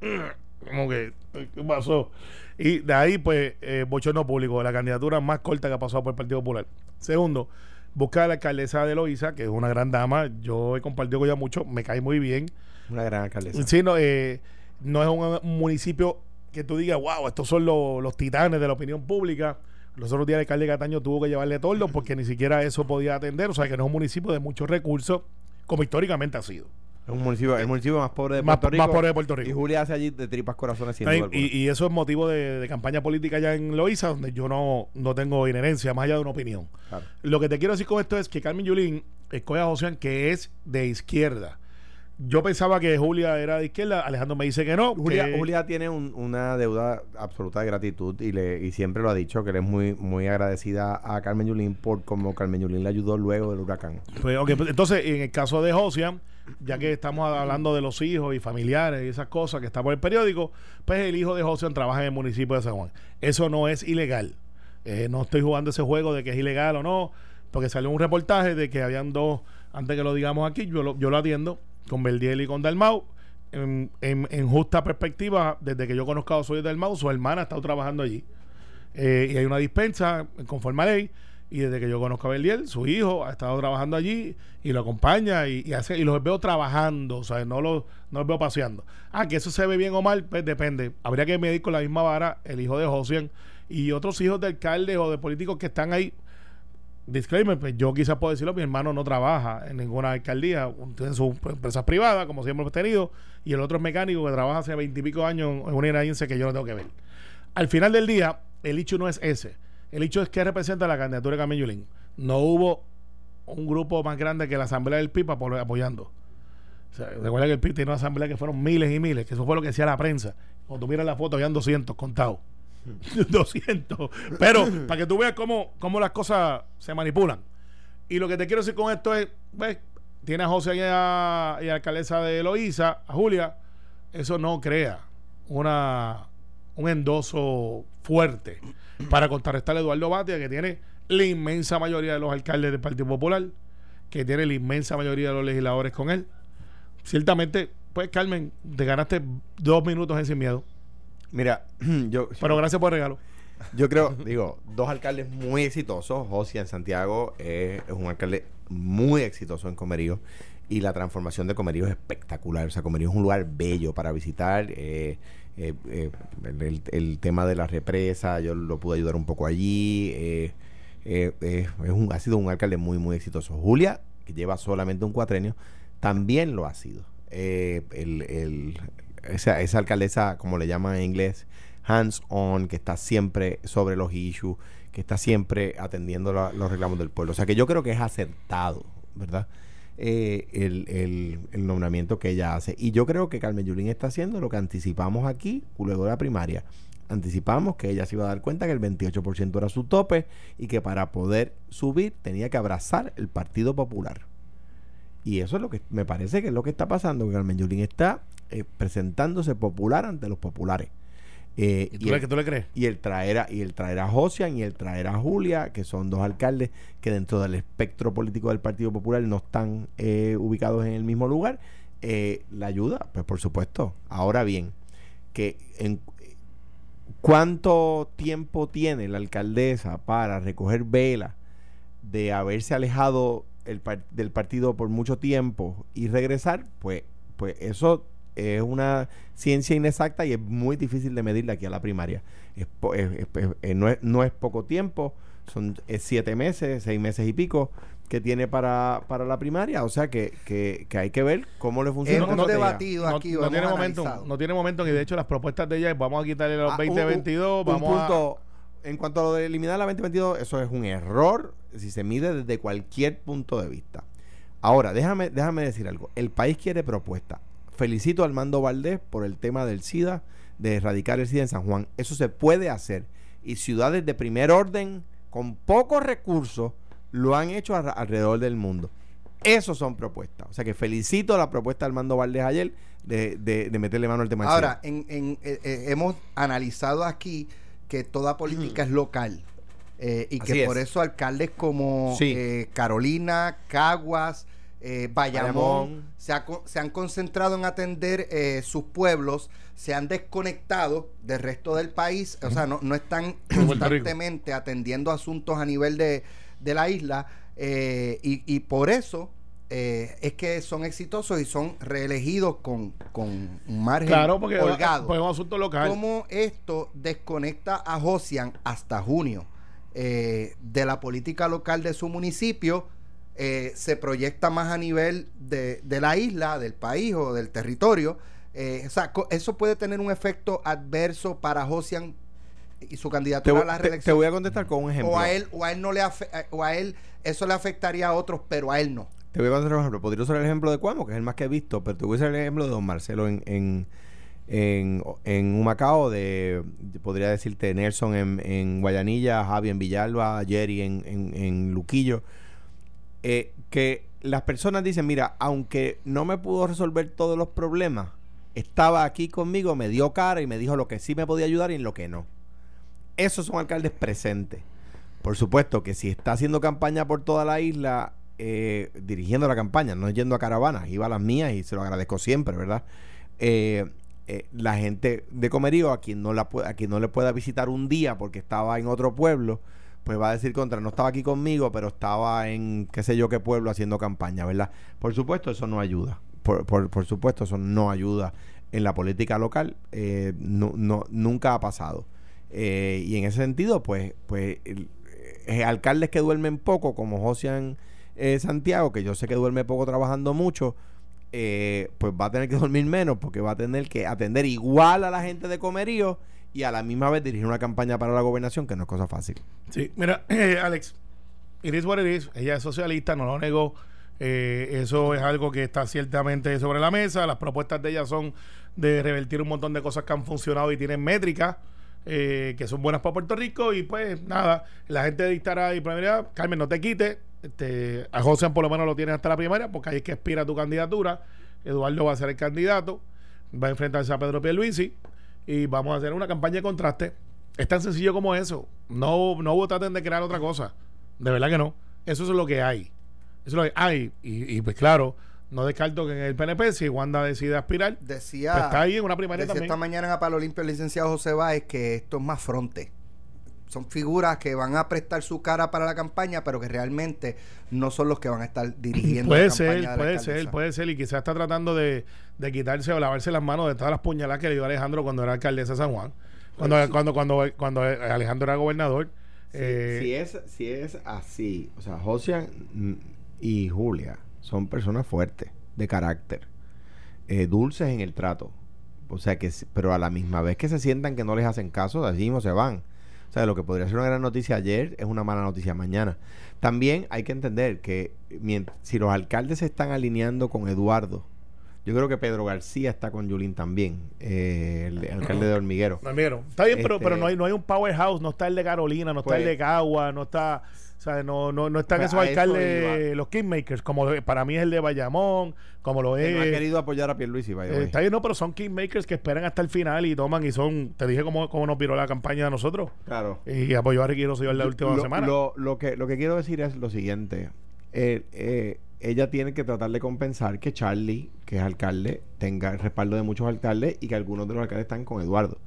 Como que, ¿qué pasó? Y de ahí, pues, eh, bochorno público, la candidatura más corta que ha pasado por el Partido Popular. Segundo, buscar a la alcaldesa de Loíza, que es una gran dama. Yo he compartido con ella mucho, me cae muy bien. Una gran alcaldesa. Sí, no, eh, no es un, un municipio que tú digas, wow, estos son los, los titanes de la opinión pública. Los otros días el alcalde Cataño tuvo que llevarle tordo porque ni siquiera eso podía atender. O sea que no es un municipio de muchos recursos, como históricamente ha sido. Un municipio, el municipio más pobre de Más- Puerto Rico. más pobre de Puerto Rico. Y Julia hace allí de tripas corazones sin duda y, y eso es motivo de, de campaña política ya en Loíza, donde yo no, no tengo inherencia, más allá de una opinión. Claro. Lo que te quiero decir con esto es que Carmen Yulín escoge a José que es de izquierda. Yo pensaba que Julia era de izquierda, Alejandro me dice que no. Julia, que- Julia tiene un- una deuda absoluta de gratitud y le y siempre lo ha dicho que le es muy muy agradecida a Carmen Yulín por como Carmen Yulín le ayudó luego del huracán. Pues, ok, pues, entonces, en el caso de Josian, ya que estamos hablando de los hijos y familiares y esas cosas que está por el periódico, pues el hijo de Josian trabaja en el municipio de San Juan. Eso no es ilegal. Eh, no estoy jugando ese juego de que es ilegal o no, porque salió un reportaje de que habían dos, antes que lo digamos aquí, yo lo, yo lo atiendo con Verdiel y con Dalmau. En, en- justa perspectiva, desde que yo conozco a Soy Dalmau, su hermana ha estado trabajando allí. Eh, y hay una dispensa conforme a ley. Y desde que yo conozco a Beliel, su hijo ha estado trabajando allí y lo acompaña y, y hace y los veo trabajando, o sea, no los, no los veo paseando. Ah, que eso se ve bien o mal, pues depende. Habría que medir con la misma vara el hijo de Josian y otros hijos de alcaldes o de políticos que están ahí. Disclaimer, pues yo quizás puedo decirlo, mi hermano no trabaja en ninguna alcaldía, tiene sus empresas privadas, como siempre hemos tenido, y el otro es mecánico que trabaja hace veintipico años en una irayense que yo no tengo que ver. Al final del día, el hecho no es ese. El hecho es que representa la candidatura de Carmen Yulín. No hubo un grupo más grande que la Asamblea del PIB apo- apoyando. O sea, recuerda que el PIB tiene una asamblea que fueron miles y miles, que eso fue lo que decía la prensa. Cuando tú miras la foto, habían 200 contados. *laughs* 200. Pero para que tú veas cómo, cómo las cosas se manipulan. Y lo que te quiero decir con esto es, ves, tiene a José y a, y alcaldesa de Eloísa, a Julia, eso no crea una un endoso fuerte para contrarrestar a Eduardo Batia, que tiene la inmensa mayoría de los alcaldes del Partido Popular, que tiene la inmensa mayoría de los legisladores con él. Ciertamente, pues Carmen, te ganaste dos minutos en Sin Miedo, Mira, *clears throat* yo pero gracias por el regalo. Yo creo, digo, dos alcaldes muy exitosos. Josia en Santiago es un alcalde muy exitoso en Comerío y la transformación de Comerío es espectacular. O sea, Comerío es un lugar bello para visitar. eh, eh, eh, el, el- tema de la represa, yo lo pude ayudar un poco allí. eh, eh, es un, ha sido un alcalde muy, muy exitoso. Julia, que lleva solamente un cuatrenio, también lo ha sido. Eh, el, el- esa, esa alcaldesa, como le llaman en inglés, hands on, que está siempre sobre los issues, que está siempre atendiendo los reclamos del pueblo. O sea que yo creo que es acertado, ¿verdad? Eh, el, el- el nombramiento que ella hace. Y yo creo que Carmen Yulín está haciendo lo que anticipamos aquí, luego de la primaria. Anticipamos que ella se iba a dar cuenta que el 28% era su tope y que para poder subir tenía que abrazar el Partido Popular. Y eso es lo que me parece que es lo que está pasando, que Carmen Yulín está eh, presentándose popular ante los populares. Eh, ¿Y tú, le, el- que tú le crees? y el traer a, y el traer a Josian y el traer a Julia, que son dos alcaldes que dentro del espectro político del Partido Popular no están eh, ubicados en el mismo lugar, la ayuda, pues por supuesto. Ahora bien, que en cuánto tiempo tiene la alcaldesa para recoger vela de haberse alejado el par- del partido por mucho tiempo y regresar, pues, pues eso es una ciencia inexacta y es muy difícil de medir de aquí a la primaria. Es po- es- es- es- no, es, no es poco tiempo, son es siete meses, seis meses y pico que tiene para, para la primaria, o sea que, que, que hay que ver cómo le funciona. Hemos debatido No, aquí, no tiene momento, no tiene momento y de hecho las propuestas de ella es vamos a quitarle los Ah, un- 2022, un- vamos un a punto, En cuanto a lo de eliminar la 2022, eso es un error si se mide desde cualquier punto de vista. Ahora, déjame, déjame decir algo. El país quiere propuesta. Felicito a Armando Valdés por el tema del SIDA, de erradicar el SIDA en San Juan. Eso se puede hacer. Y ciudades de primer orden, con pocos recursos, lo han hecho a- alrededor del mundo. Esos son propuestas. O sea que felicito la propuesta de Armando Valdés ayer de, de- de meterle mano al tema Ahora, en, en, eh, eh, hemos analizado aquí que toda política es local. Eh, y Así que es. por eso alcaldes como Sí. eh, Carolina, Caguas, eh, Bayamón. Se, ha se han concentrado en atender eh, sus pueblos, se han desconectado del resto del país, o sea, no, no están *clears throat* constantemente atendiendo asuntos a nivel de, de la isla eh, y, y por eso eh, es que son exitosos y son reelegidos con, con un margen Claro, porque holgado. pues es un asunto local. ¿Cómo esto desconecta a Josian hasta junio eh, de la política local de su municipio? eh, se proyecta más a nivel de, de la isla, del país o del territorio. Eh, o sea, eso puede tener un efecto adverso para Josian y su Te, candidatura voy- a la te- reelección. te voy a contestar con un ejemplo. o a él, o a él no le eh, o a él eso le afectaría a otros, pero a él no. Te voy a contar un ejemplo. Podría usar el ejemplo de Cuamo, que es el más que he visto, pero te voy a usar el ejemplo de Don Marcelo en, en, en, en Humacao, de, podría decirte Nelson en, en Guayanilla, Javi en Villalba, Jerry en, en, en Luquillo. Eh, que las personas dicen, mira, aunque no me pudo resolver todos los problemas, estaba aquí conmigo, me dio cara y me dijo lo que sí me podía ayudar y en lo que no. Esos son alcaldes presentes. Por supuesto que si está haciendo campaña por toda la isla, eh, dirigiendo la campaña, no yendo a caravanas, iba a las mías y se lo agradezco siempre, ¿verdad? Eh, eh, la gente de Comerío, a quien no la a quien no le pueda visitar un día porque estaba en otro pueblo, pues va a decir contra, no estaba aquí conmigo, pero estaba en qué sé yo qué pueblo haciendo campaña, ¿verdad? Por supuesto, eso no ayuda. Por, por, por supuesto, eso no ayuda en la política local. eh, no, no, nunca ha pasado. Eh, y en ese sentido, pues, pues eh, alcaldes que duermen poco, como Josian Santiago, que yo sé que duerme poco trabajando mucho, eh, pues va a tener que dormir menos porque va a tener que atender igual a la gente de comerío y a la misma vez dirigir una campaña para la gobernación, que no es cosa fácil. Sí, mira, *clears throat* eh, Alex, it is what it is. Ella es socialista, no lo negó. Eh, eso es algo que está ciertamente sobre la mesa. Las propuestas de ella son de revertir un montón de cosas que han funcionado y tienen métricas eh, que son buenas para Puerto Rico. Y pues nada, la gente dictará y primera, Carmen, no te quites. Este, a José por lo menos lo tienes hasta la primaria, porque ahí es que expira tu candidatura. Eduardo va a ser el candidato, va a enfrentarse a Pedro Pierluisi y vamos a hacer una campaña de contraste. Es tan sencillo como eso. No, no traten de crear otra cosa. De verdad que no. Eso es lo que hay. Eso es lo que hay. Y, y, pues claro, no descarto que en el PNP, si Wanda decide aspirar, Decía, pues está ahí en una primaria decía también. esta mañana en Palo Limpio el licenciado José Báez que esto es más fronte. Son figuras que van a prestar su cara para la campaña, pero que realmente no son los que van a estar dirigiendo Puede la ser, campaña de la puede alcaldesa. ser, puede ser. Y quizás está tratando de, de quitarse o lavarse las manos de todas las puñaladas que le dio Alejandro cuando era alcaldesa de San Juan. Cuando, cuando, cuando, cuando Alejandro era gobernador. Eh, si, es, si es así, o sea, Josian y Julia son personas fuertes, de carácter, eh, dulces en el trato. O sea, que, pero a la misma vez que se sientan que no les hacen caso, de allí mismo se van. O sea, lo que podría ser una gran noticia ayer es una mala noticia mañana. También hay que entender que si los alcaldes se están alineando con Eduardo, yo creo que Pedro García está con Yulín también, eh, el alcalde de Hormiguero. Mira, está bien, pero, Este- pero no, hay, no hay un powerhouse, no está el de Carolina, no está Pues- el de Cagua, no está, o sea, no, no, no están Pues esos a eso alcaldes, los kingmakers, como para mí es el de Bayamón, como lo es. no ha querido apoyar a Pierluisi, eh, está bien, no, pero son kingmakers que esperan hasta el final y toman y son, te dije cómo, cómo nos viró la campaña de nosotros. Claro. Y apoyó a Ricky Rosselló en la última lo, semana. Lo, lo que, lo que quiero decir es lo siguiente. Eh, eh, ella tiene que tratar de compensar que Charlie, que es alcalde, tenga el respaldo de muchos alcaldes y que algunos de los alcaldes están con Eduardo.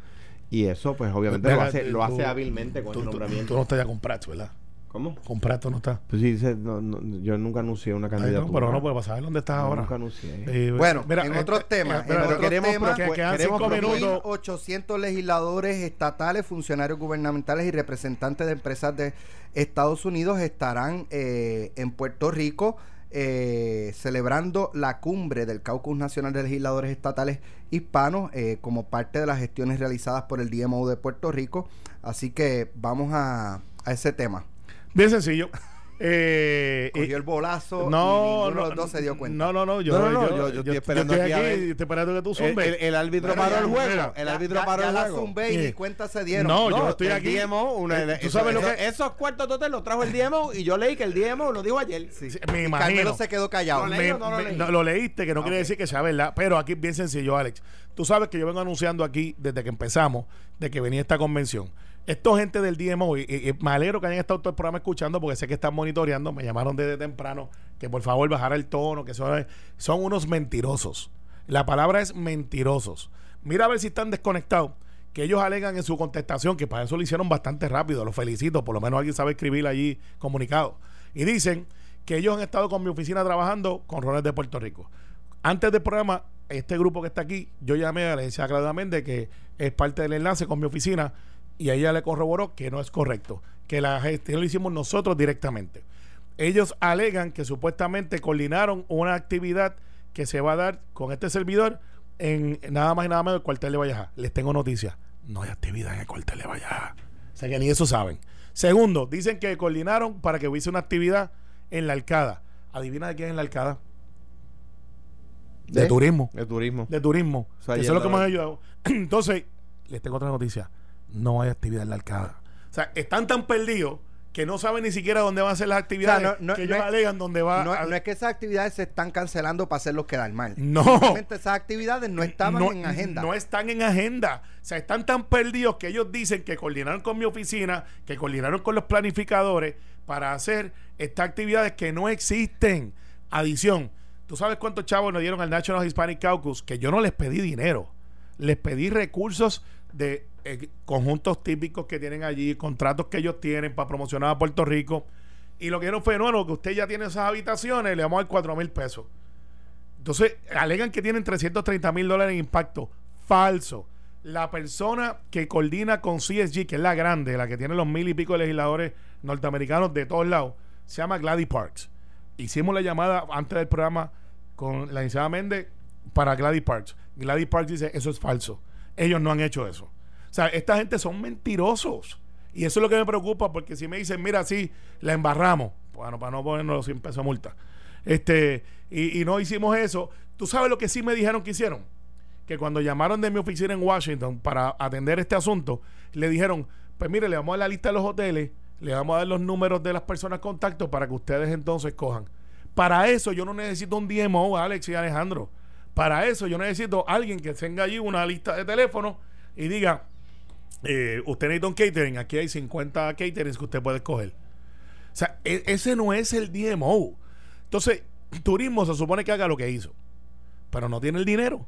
Y eso, pues obviamente lo hace, lo hace hábilmente con tú, el nombramiento. tú no estás ya con Prats, ¿verdad? ¿Cómo? Tú no estás. Pues sí, dice, no, no, yo nunca anuncié una Ay, candidatura. no, pero no, para saber dónde estás ahora. Nunca anuncié. Eh, Bueno, en eh, otros eh, temas, eh, en pero otros queremos, temas, que- pues, quedan queremos cinco proponer- minutos. 800 legisladores estatales, funcionarios gubernamentales y representantes de empresas de Estados Unidos estarán eh, en Puerto Rico eh, celebrando la cumbre del Caucus Nacional de Legisladores Estatales Hispanos eh, como parte de las gestiones realizadas por el DMO de Puerto Rico. Así que vamos a, a ese tema. Bien sencillo. *laughs* Eh, Cogió eh, el bolazo no, y ninguno de no, los dos se dio cuenta. No, no, no. Yo, No, no, no, yo, yo- yo estoy esperando estoy aquí a ver. estoy esperando que tú El, zumbes. el- el árbitro Bueno, paró ya, el juego. mira, el árbitro ya- paró ya el la juego. zumbé y ni cuenta se dieron. No, yo estoy el aquí. DMO, una- Eh, ¿tú eso- sabes lo eso- que- Esos cuartos totes los trajo el DMO y yo leí que el DMO lo dijo ayer. Sí. Sí, me Y imagino. Carmelo se quedó callado. Me- no lo me- leí? no, lo leíste, que no quiere decir que sea verdad. Pero aquí es bien sencillo, Alex. Tú sabes que yo vengo anunciando aquí desde que empezamos de que venía esta convención. Esto gente del DMO, y, y- me alegro que hayan estado todo el programa escuchando porque sé que están monitoreando, me llamaron desde temprano, que por favor bajara el tono, que son, son unos mentirosos. La palabra es mentirosos. Mira a ver si están desconectados, que ellos alegan en su contestación, que para eso lo hicieron bastante rápido, los felicito, por lo menos alguien sabe escribir allí comunicado. Y dicen que ellos han estado con mi oficina trabajando con roles de Puerto Rico. Antes del programa, este grupo que está aquí, yo llamé a la agencia Claudia Méndez, que es parte del enlace con mi oficina, y ella le corroboró que no es correcto, que la gestión lo hicimos nosotros directamente. Ellos alegan que supuestamente coordinaron una actividad que se va a dar con este servidor en nada más y nada menos el cuartel de Valleja. Les tengo noticias. No hay actividad en el cuartel de Valleja. O sea que ni eso saben. Segundo, dicen que coordinaron para que hubiese una actividad en la Alcada. Adivina de quién es la Alcada. De, ¿De? turismo. De turismo. De turismo. O sea, eso es lo que me ha ayudado. *clears throat* Entonces, les tengo otra noticia. No hay actividad en la Alcada. O sea, están tan perdidos que no saben ni siquiera dónde van a ser las actividades no- no- que ellos no es- alegan dónde va No, a- no es que esas actividades se están cancelando para hacerlos quedar mal. No. Simplemente esas actividades no estaban no, en agenda. No están en agenda. O sea, están tan perdidos que ellos dicen que coordinaron con mi oficina, que coordinaron con los planificadores para hacer estas actividades que no existen. Adición, ¿tú sabes cuántos chavos nos dieron al National Hispanic Caucus? Que yo no les pedí dinero. Les pedí recursos de eh, conjuntos típicos que tienen allí, contratos que ellos tienen para promocionar a Puerto Rico. Y lo que no fue, no, no, que usted ya tiene esas habitaciones, le vamos a dar 4 mil pesos. Entonces, alegan que tienen 330 mil dólares en impacto. Falso. La persona que coordina con CSG, que es la grande, la que tiene los mil y pico de legisladores norteamericanos de todos lados, se llama Gladys Parks. Hicimos la llamada antes del programa con la licenciada Méndez para Gladys Parks. Gladys Parks dice, eso es falso. Ellos no han hecho eso. O sea, esta gente son mentirosos. Y eso es lo que me preocupa, porque si me dicen, mira, sí, la embarramos, bueno, para no ponernos los 100 pesos multa, este, y, y no hicimos eso, ¿tú sabes lo que sí me dijeron que hicieron? Que cuando llamaron de mi oficina en Washington para atender este asunto, le dijeron, pues mire, le vamos a dar la lista de los hoteles, le vamos a dar los números de las personas contacto para que ustedes entonces cojan. Para eso yo no necesito un DMO, Alex y Alejandro. Para eso yo necesito alguien que tenga allí una lista de teléfonos y diga, eh, usted necesita un catering, aquí hay 50 caterings que usted puede escoger. O sea, e- ese no es el DMO. Entonces, turismo se supone que haga lo que hizo, pero no tiene el dinero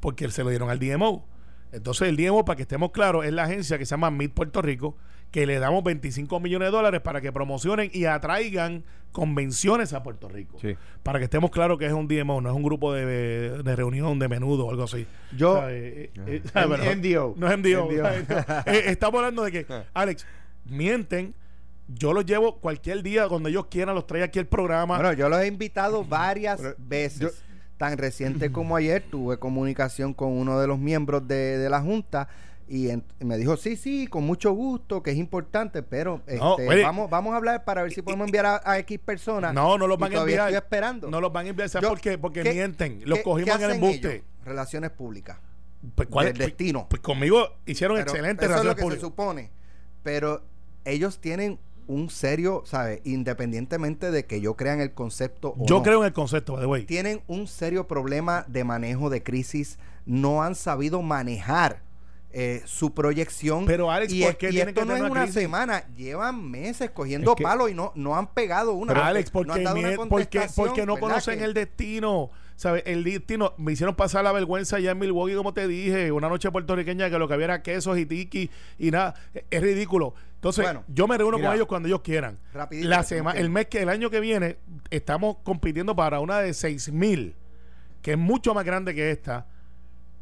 porque se lo dieron al DMO. Entonces, el DMO, para que estemos claros, es la agencia que se llama Mid Puerto Rico, que le damos 25 millones de dólares para que promocionen y atraigan convenciones a Puerto Rico. Sí. Para que estemos claros que es un DMO, no es un grupo de, de reunión de menudo o algo así. Yo- O sea, eh, eh, Ah. pero- MDO. No es MDO. MDO. *laughs* Eh, estamos hablando de que, *laughs* Alex, mienten. Yo los llevo cualquier día, cuando ellos quieran, los trae aquí el programa. Bueno, yo los he invitado varias Pero veces. yo- Tan reciente como ayer tuve comunicación con uno de los miembros de, de la Junta y, en- y me dijo, sí, sí, con mucho gusto, que es importante, pero No, este, oye, vamos, vamos a hablar para ver si podemos enviar a, a X personas. no, no los van a enviar. Estoy esperando. No los van a enviar. ¿Sabes Yo- por qué? Porque ¿qué- mienten. Los ¿Qué- cogimos qué en el embuste. ellos? Relaciones públicas. Pues, ¿cuál Del es? Pues- destino. Pues, conmigo hicieron Pero excelente Eso es lo relaciones que se públicas. supone. Pero ellos tienen un serio, ¿sabes? Independientemente de que yo crean el concepto o Yo no, creo en el concepto, by the way. tienen un serio problema de manejo de crisis. No han sabido manejar eh, su proyección. Pero, Alex, y, ¿por qué y tienen esto que no es una semana, llevan meses cogiendo Es que- palos y no, no han pegado una. Pero Alex, no porque, mie- porque, no conocen Que- el destino. ¿Sabes? El destino. Me hicieron pasar la vergüenza allá en Milwaukee, como te dije. Una noche puertorriqueña que lo que había era quesos y tiki y nada. Es- ridículo. Entonces, Bueno, yo me reúno mira, con ellos cuando ellos quieran. rapidito, La que tengo sema- que- el mes que el año que viene estamos compitiendo para una de 6 mil, que es mucho más grande que esta.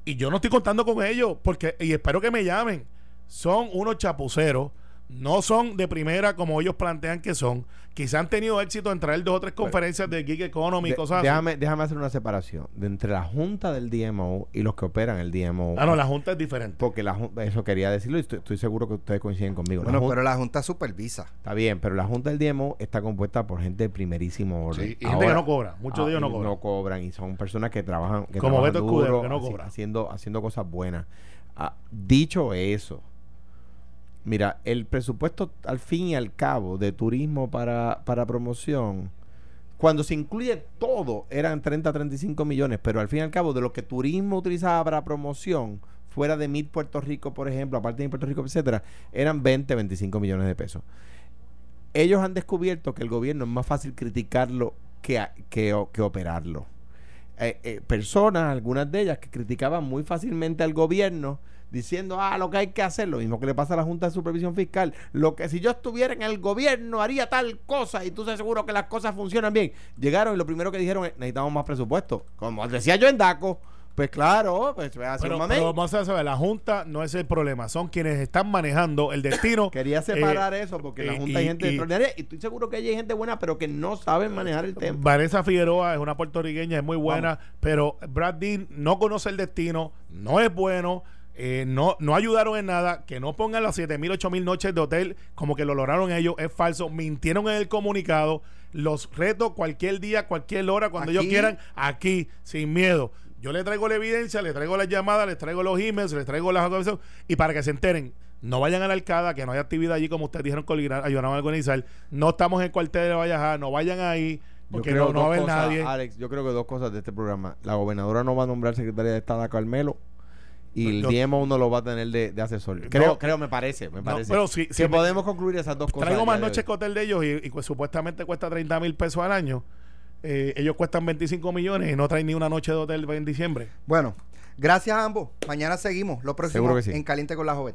Y yo no estoy contando con ellos, porque, y espero que me llamen. Son unos chapuceros, no son de primera como ellos plantean que son. Quizá han tenido éxito en traer dos o tres conferencias de Gig Economy y cosas así. déjame, déjame hacer una separación de entre la junta del DMO y los que operan el DMO. Ah, no, la Junta es diferente. Porque la eso quería decirlo y estoy, estoy seguro que ustedes coinciden conmigo. La Bueno, pero la Junta supervisa. Está bien, pero la junta del DMO está compuesta por gente de primerísimo orden. Sí, y gente que no cobra. Muchos de ellos no y cobran. No cobran y son personas que trabajan, que Como trabajan Beto Escudero, que no cobra. haciendo, haciendo cosas buenas. Ah, dicho eso, mira, el presupuesto al fin y al cabo de turismo para, para promoción, cuando se incluye todo, eran 30, 35 millones, pero al fin y al cabo de lo que turismo utilizaba para promoción, fuera de Mid Puerto Rico, por ejemplo, aparte de Puerto Rico, etcétera, eran 20, 25 millones de pesos. Ellos han descubierto que el gobierno es más fácil criticarlo que, que, que operarlo. Eh, eh, personas, algunas de ellas, que criticaban muy fácilmente al gobierno, diciendo, ah, lo que hay que hacer, lo mismo que le pasa a la Junta de Supervisión Fiscal, lo que si yo estuviera en el gobierno haría tal cosa y tú estás seguro que las cosas funcionan bien. Llegaron y lo primero que dijeron es, necesitamos más presupuesto. Como decía yo en DACO, pues claro, pues pero, pero vamos a saber, la Junta no es el problema, son quienes están manejando el destino. *coughs* Quería separar eso porque la Junta hay gente extraordinaria y estoy seguro que hay gente buena, pero que no saben manejar el tema. Vanessa Figueroa es una puertorriqueña, es muy buena, pero Brad Dean no conoce el destino, no es bueno. Eh, no, no ayudaron en nada, que no pongan las 7 mil, 8 mil noches de hotel como que lo lograron ellos, es falso, mintieron en el comunicado, los reto cualquier día, cualquier hora, cuando ellos quieran, aquí, sin miedo. Yo le traigo la evidencia, le traigo las llamadas, le traigo los emails, le traigo las y para que se enteren, no vayan a la alcada, que no hay actividad allí como ustedes dijeron que ayudaron a organizar. No estamos en el cuartel de no vayan ahí. Porque no, va a haber nadie. Alex, yo creo que dos cosas de este programa. La gobernadora no va a nombrar secretaria de Estado a Carmelo y el DMO uno lo va a tener de, asesor. Creo, creo, me parece, me parece. pero si, que podemos concluir esas dos cosas. Traigo más noches que hotel de ellos y, pues, supuestamente cuesta 30 mil pesos al año. Eh, ellos cuestan 25 millones y no traen ni una noche de hotel en diciembre. Bueno, gracias a ambos. Mañana seguimos. Lo próximo en Caliente con la Joven.